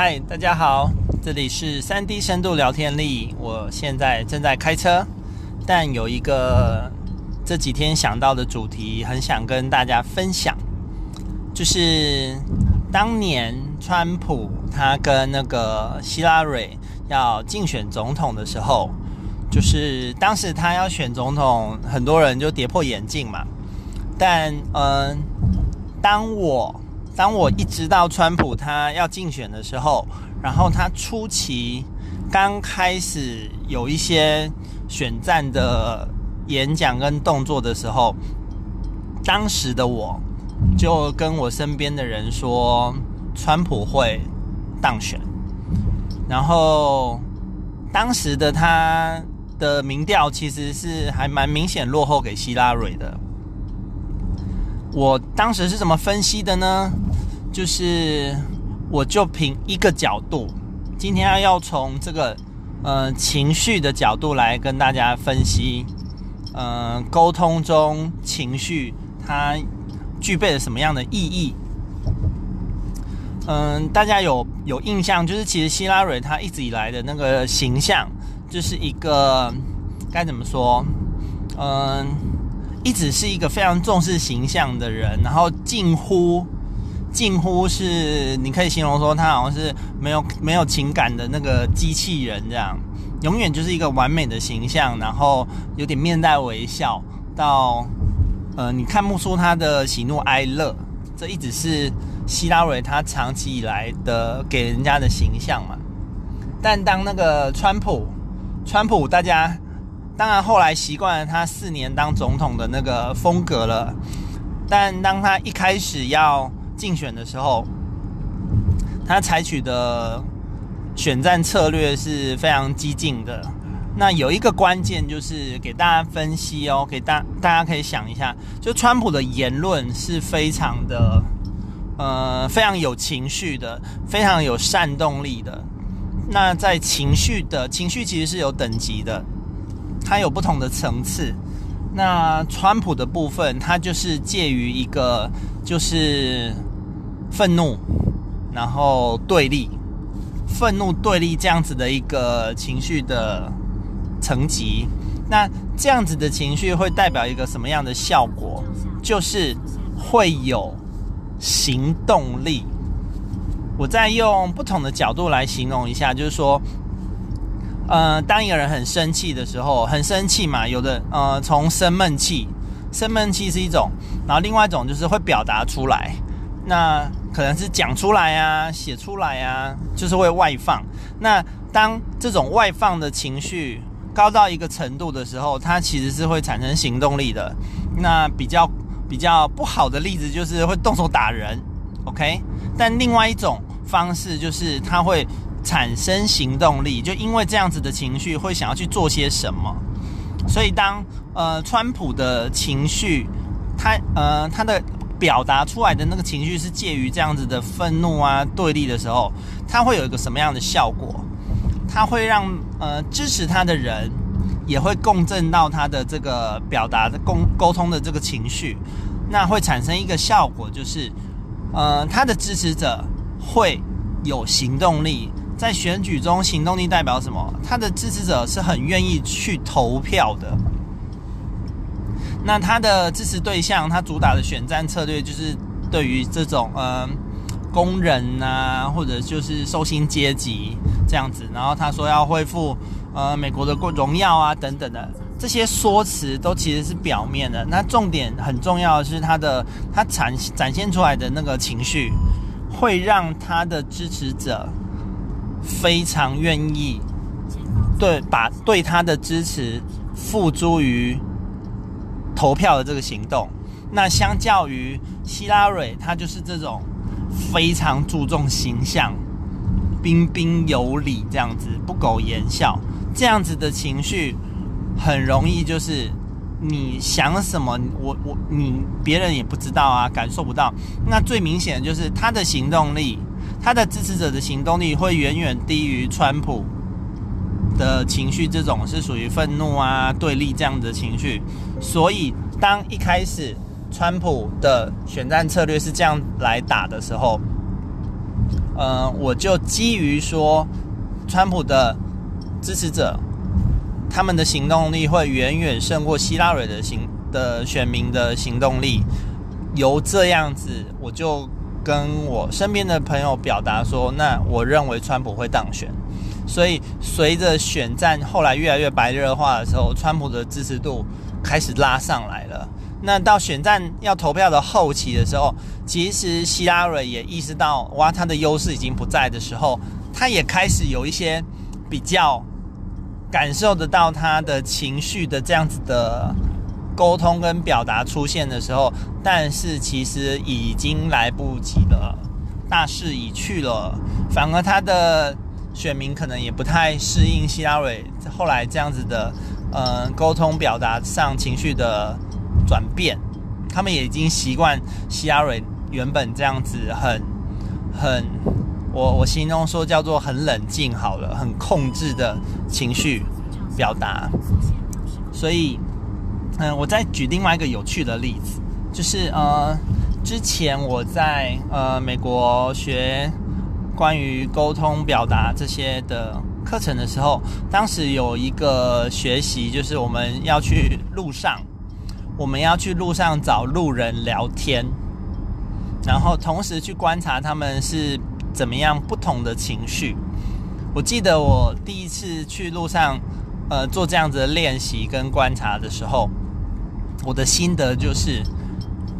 嗨，大家好，这里是三 D 深度聊天力。我现在正在开车，但有一个这几天想到的主题，很想跟大家分享，就是当年川普他跟那个希拉蕊要竞选总统的时候，就是当时他要选总统，很多人就跌破眼镜嘛。但嗯，当我当我一直到川普他要竞选的时候，然后他初期刚开始有一些选战的演讲跟动作的时候，当时的我就跟我身边的人说，川普会当选。然后当时的他的民调其实是还蛮明显落后给希拉蕊的。我当时是怎么分析的呢？就是我就凭一个角度，今天要从这个呃情绪的角度来跟大家分析，呃沟通中情绪它具备了什么样的意义？嗯、大家有有印象，就是其实希拉蕊他一直以来的那个形象，就是一个该怎么说？嗯、一直是一个非常重视形象的人，然后近乎近乎是你可以形容说他好像是没有没有情感的那个机器人这样，永远就是一个完美的形象，然后有点面带微笑，到呃你看不出他的喜怒哀乐，这一直是希拉蕊他长期以来的给人家的形象嘛。但当那个川普，川普大家。当然，后来习惯了他四年当总统的那个风格了。但当他一开始要竞选的时候，他采取的选战策略是非常激进的。那有一个关键就是给大家分析哦，给大大家可以想一下，就川普的言论是非常的，呃，非常有情绪的，非常有煽动力的。那在情绪的情绪其实是有等级的。它有不同的层次，那川普的部分，它就是介于一个就是愤怒，然后对立，愤怒对立这样子的一个情绪的层级。那这样子的情绪会代表一个什么样的效果？就是会有行动力。我再用不同的角度来形容一下，就是说。呃，当一个人很生气的时候，很生气嘛，有的呃，从生闷气，生闷气是一种，然后另外一种就是会表达出来，那可能是讲出来啊，写出来啊，就是会外放。那当这种外放的情绪高到一个程度的时候，它其实是会产生行动力的。那比较比较不好的例子就是会动手打人，OK？但另外一种方式就是它会。产生行动力，就因为这样子的情绪会想要去做些什么，所以当呃川普的情绪，他呃他的表达出来的那个情绪是介于这样子的愤怒啊对立的时候，他会有一个什么样的效果？他会让呃支持他的人也会共振到他的这个表达的沟沟通的这个情绪，那会产生一个效果，就是呃他的支持者会有行动力。在选举中，行动力代表什么？他的支持者是很愿意去投票的。那他的支持对象，他主打的选战策略就是对于这种呃工人啊，或者就是受薪阶级这样子。然后他说要恢复呃美国的荣耀啊等等的这些说辞，都其实是表面的。那重点很重要的是他的他展展现出来的那个情绪，会让他的支持者。非常愿意对把对他的支持付诸于投票的这个行动。那相较于希拉蕊，他就是这种非常注重形象、彬彬有礼这样子，不苟言笑这样子的情绪，很容易就是你想什么，我我你别人也不知道啊，感受不到。那最明显的就是他的行动力。他的支持者的行动力会远远低于川普的情绪，这种是属于愤怒啊、对立这样子的情绪。所以，当一开始川普的选战策略是这样来打的时候，呃，我就基于说，川普的支持者他们的行动力会远远胜过希拉蕊的行的选民的行动力，由这样子，我就跟我身边的朋友表达说，那我认为川普会当选。所以随着选战后来越来越白热化的时候，川普的支持度开始拉上来了。那到选战要投票的后期的时候，其实希拉蕊也意识到，哇，他的优势已经不在的时候，他也开始有一些比较感受得到他的情绪的这样子的沟通跟表达出现的时候，但是其实已经来不及了，大势已去了，反而他的选民可能也不太适应希拉蕊后来这样子的，呃，沟通表达上情绪的。转变，他们也已经习惯希拉蕊原本这样子很很，我我形容说叫做很冷静好了，很控制的情绪表达。所以，嗯，我再举另外一个有趣的例子，就是呃，之前我在呃美国学关于沟通表达这些的课程的时候，当时有一个学习，就是我们要去路上。我们要去路上找路人聊天，然后同时去观察他们是怎么样不同的情绪。我记得我第一次去路上，呃，做这样子的练习跟观察的时候，我的心得就是，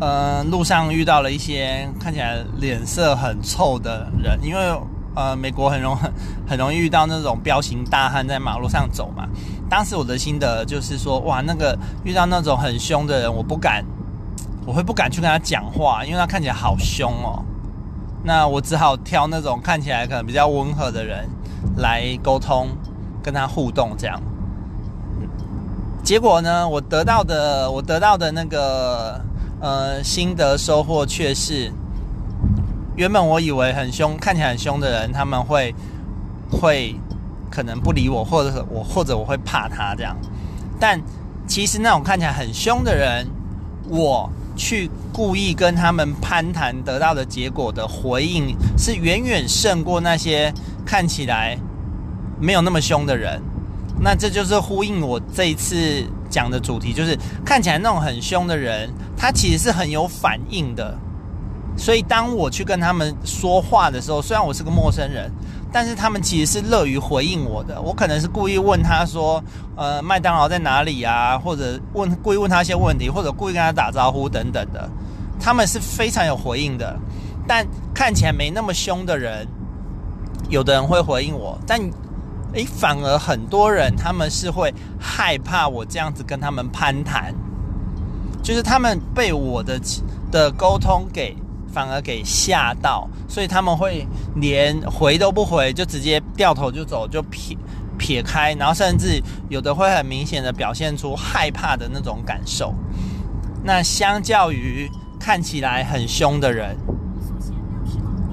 呃，路上遇到了一些看起来脸色很臭的人，因为呃，美国很容很 很容易遇到那种彪形大汉在马路上走嘛。当时我的心得就是说，哇，那个遇到那种很凶的人，我不敢，我会不敢去跟他讲话，因为他看起来好凶哦。那我只好挑那种看起来可能比较温和的人来沟通，跟他互动这样。结果呢，我得到的，我得到的那个呃心得收获却是，原本我以为很凶，看起来很凶的人，他们会会。可能不理我，或者我或者我会怕他这样，但其实那种看起来很凶的人，我去故意跟他们攀谈得到的结果的回应，是远远胜过那些看起来没有那么凶的人。那这就是呼应我这一次讲的主题，就是看起来那种很凶的人，他其实是很有反应的。所以当我去跟他们说话的时候，虽然我是个陌生人。但是他们其实是乐于回应我的，我可能是故意问他说，呃，麦当劳在哪里啊？或者问故意问他一些问题，或者故意跟他打招呼等等的，他们是非常有回应的。但看起来没那么凶的人，有的人会回应我，但诶，反而很多人他们是会害怕我这样子跟他们攀谈，就是他们被我的的沟通给。反而给吓到，所以他们会连回都不回，就直接掉头就走，就撇撇开，然后甚至有的会很明显的表现出害怕的那种感受。那相较于看起来很凶的人，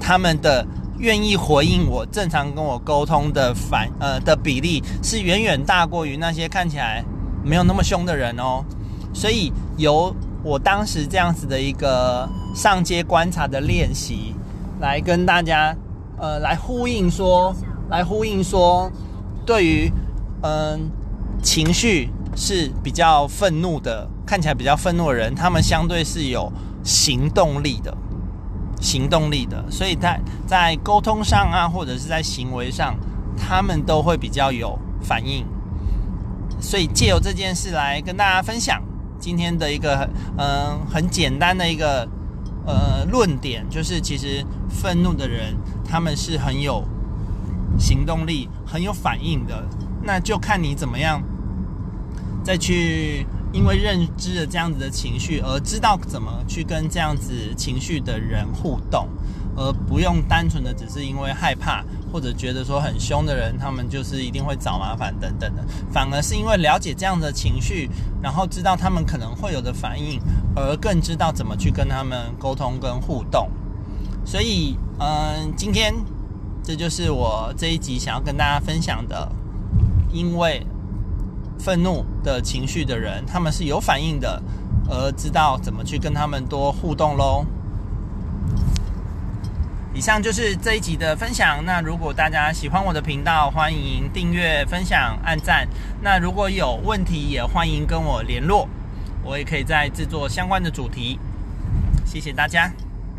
他们的愿意回应我、正常跟我沟通的反呃的比例是远远大过于那些看起来没有那么凶的人哦。所以由我当时这样子的一个上街观察的练习，来跟大家，呃，来呼应说，来呼应说，对于嗯、情绪是比较愤怒的，看起来比较愤怒的人，他们相对是有行动力的，行动力的，所以在在沟通上啊，或者是在行为上，他们都会比较有反应。所以借由这件事来跟大家分享。今天的一个嗯、很简单的一个呃论点，就是其实愤怒的人他们是很有行动力、很有反应的，那就看你怎么样再去因为认知了这样子的情绪，而知道怎么去跟这样子情绪的人互动。而不用单纯的只是因为害怕或者觉得说很凶的人，他们就是一定会找麻烦等等的，反而是因为了解这样的情绪，然后知道他们可能会有的反应，而更知道怎么去跟他们沟通跟互动。所以，嗯，今天这就是我这一集想要跟大家分享的，因为愤怒的情绪的人，他们是有反应的，而知道怎么去跟他们多互动喽。以上就是这一集的分享。那如果大家喜欢我的频道，欢迎订阅、分享、按赞。那如果有问题，也欢迎跟我联络，我也可以再制作相关的主题。谢谢大家。